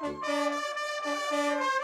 Música